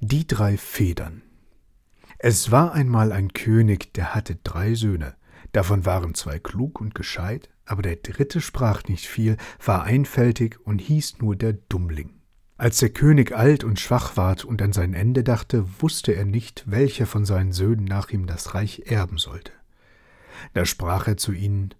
Die drei Federn. Es war einmal ein König, der hatte drei Söhne. Davon waren zwei klug und gescheit, aber der dritte sprach nicht viel, war einfältig und hieß nur der Dummling. Als der König alt und schwach ward und an sein Ende dachte, wusste er nicht, welcher von seinen Söhnen nach ihm das Reich erben sollte. Da sprach er zu ihnen,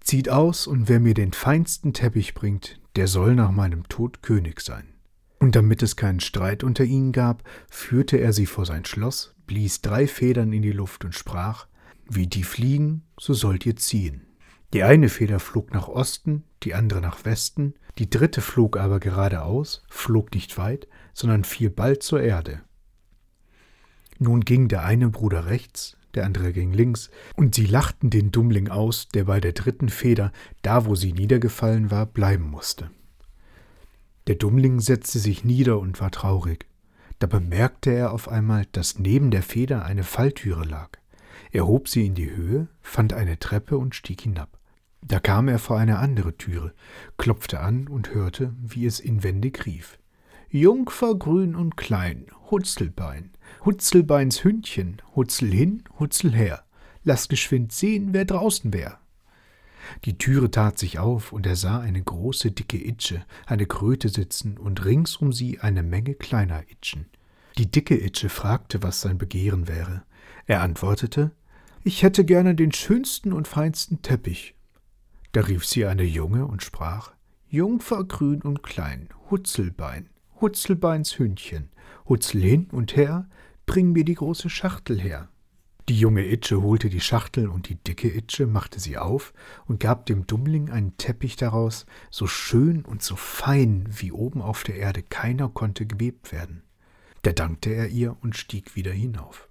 Zieht aus, und wer mir den feinsten Teppich bringt, der soll nach meinem Tod König sein. Und damit es keinen Streit unter ihnen gab, führte er sie vor sein Schloss, blies drei Federn in die Luft und sprach, Wie die fliegen, so sollt ihr ziehen. Die eine Feder flog nach Osten, die andere nach Westen, die dritte flog aber geradeaus, flog nicht weit, sondern fiel bald zur Erde. Nun ging der eine Bruder rechts, der andere ging links, und sie lachten den Dummling aus, der bei der dritten Feder, da wo sie niedergefallen war, bleiben musste. Der Dummling setzte sich nieder und war traurig. Da bemerkte er auf einmal, dass neben der Feder eine Falltüre lag. Er hob sie in die Höhe, fand eine Treppe und stieg hinab. Da kam er vor eine andere Türe, klopfte an und hörte, wie es inwendig rief. Jungfer grün und klein, Hutzelbein, Hutzelbeins Hündchen, Hutzel hin, Hutzel her, lass geschwind sehen, wer draußen wär. Die Türe tat sich auf, und er sah eine große, dicke Itsche, eine Kröte sitzen und rings um sie eine Menge kleiner Itschen. Die dicke Itsche fragte, was sein Begehren wäre. Er antwortete, ich hätte gerne den schönsten und feinsten Teppich. Da rief sie eine Junge und sprach, Jungfer grün und klein, Hutzelbein, Hutzelbeins Hündchen, Hutzel hin und her, bring mir die große Schachtel her. Die junge Itsche holte die Schachtel und die dicke Itsche machte sie auf und gab dem Dummling einen Teppich daraus, so schön und so fein, wie oben auf der Erde keiner konnte gewebt werden. Da dankte er ihr und stieg wieder hinauf.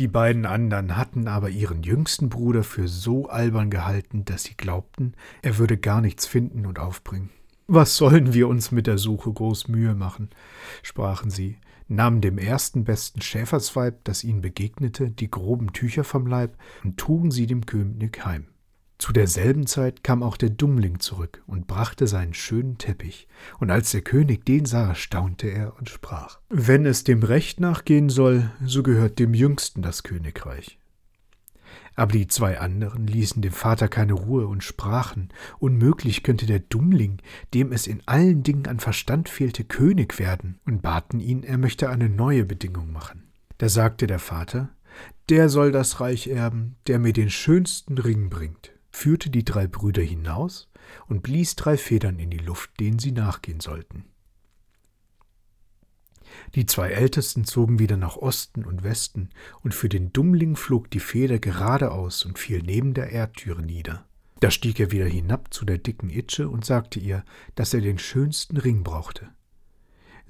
Die beiden anderen hatten aber ihren jüngsten Bruder für so albern gehalten, dass sie glaubten, er würde gar nichts finden und aufbringen. Was sollen wir uns mit der Suche groß Mühe machen? sprachen sie, nahmen dem ersten besten Schäfersweib, das ihnen begegnete, die groben Tücher vom Leib und trugen sie dem König heim. Zu derselben Zeit kam auch der Dummling zurück und brachte seinen schönen Teppich, und als der König den sah, staunte er und sprach Wenn es dem Recht nachgehen soll, so gehört dem Jüngsten das Königreich. Aber die zwei anderen ließen dem Vater keine Ruhe und sprachen, unmöglich könnte der Dummling, dem es in allen Dingen an Verstand fehlte, König werden, und baten ihn, er möchte eine neue Bedingung machen. Da sagte der Vater, der soll das Reich erben, der mir den schönsten Ring bringt, führte die drei Brüder hinaus und blies drei Federn in die Luft, denen sie nachgehen sollten. Die zwei Ältesten zogen wieder nach Osten und Westen, und für den Dummling flog die Feder geradeaus und fiel neben der Erdtüre nieder. Da stieg er wieder hinab zu der dicken Itsche und sagte ihr, dass er den schönsten Ring brauchte.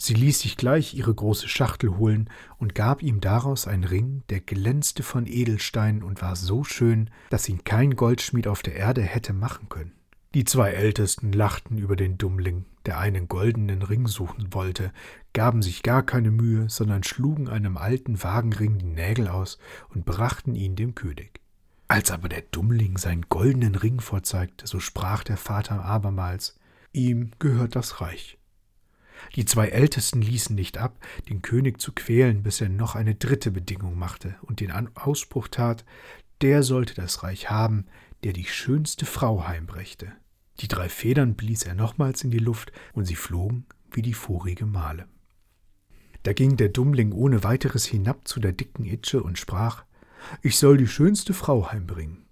Sie ließ sich gleich ihre große Schachtel holen und gab ihm daraus einen Ring, der glänzte von Edelsteinen und war so schön, dass ihn kein Goldschmied auf der Erde hätte machen können. Die zwei Ältesten lachten über den Dummling, der einen goldenen Ring suchen wollte, gaben sich gar keine Mühe, sondern schlugen einem alten Wagenring die Nägel aus und brachten ihn dem König. Als aber der Dummling seinen goldenen Ring vorzeigte, so sprach der Vater abermals, ihm gehört das Reich. Die zwei Ältesten ließen nicht ab, den König zu quälen, bis er noch eine dritte Bedingung machte und den Ausspruch tat, der sollte das Reich haben, der die schönste Frau heimbrächte. Die drei Federn blies er nochmals in die Luft, und sie flogen wie die vorige Male. Da ging der Dummling ohne weiteres hinab zu der dicken Itsche und sprach, ich soll die schönste Frau heimbringen.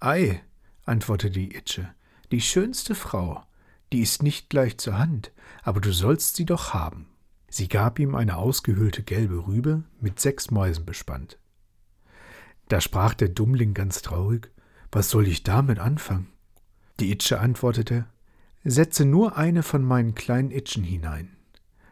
Ei, antwortete die Itsche, die schönste Frau, die ist nicht gleich zur Hand, aber du sollst sie doch haben. Sie gab ihm eine ausgehöhlte gelbe Rübe mit sechs Mäusen bespannt. Da sprach der Dummling ganz traurig, was soll ich damit anfangen? Die Itsche antwortete, Setze nur eine von meinen kleinen Itschen hinein.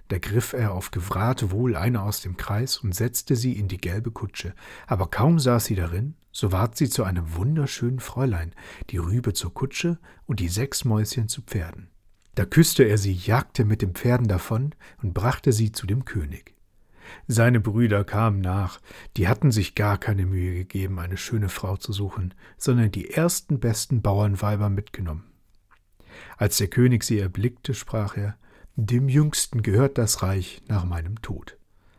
Da griff er auf Gewrate wohl eine aus dem Kreis und setzte sie in die gelbe Kutsche, aber kaum saß sie darin, so ward sie zu einem wunderschönen Fräulein, die Rübe zur Kutsche und die sechs Mäuschen zu Pferden. Da küsste er sie, jagte mit den Pferden davon und brachte sie zu dem König. Seine Brüder kamen nach, die hatten sich gar keine Mühe gegeben, eine schöne Frau zu suchen, sondern die ersten besten Bauernweiber mitgenommen. Als der König sie erblickte, sprach er Dem Jüngsten gehört das Reich nach meinem Tod.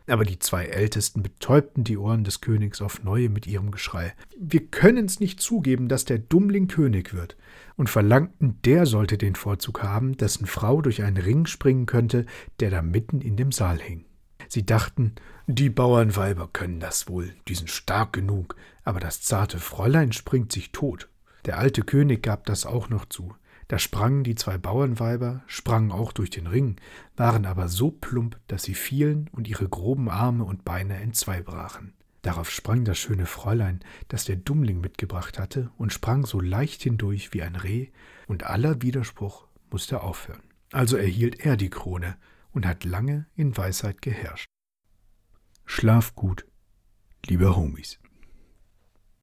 Aber die zwei Ältesten betäubten die Ohren des Königs auf neue mit ihrem Geschrei. Wir können's nicht zugeben, dass der Dummling König wird, und verlangten, der sollte den Vorzug haben, dessen Frau durch einen Ring springen könnte, der da mitten in dem Saal hing. Sie dachten, die Bauernweiber können das wohl, die sind stark genug, aber das zarte Fräulein springt sich tot. Der alte König gab das auch noch zu. Da sprangen die zwei Bauernweiber, sprangen auch durch den Ring, waren aber so plump, dass sie fielen und ihre groben Arme und Beine entzwei brachen. Darauf sprang das schöne Fräulein, das der Dummling mitgebracht hatte, und sprang so leicht hindurch wie ein Reh, und aller Widerspruch musste aufhören. Also erhielt er die Krone und hat lange in Weisheit geherrscht. Schlaf gut, lieber Homies.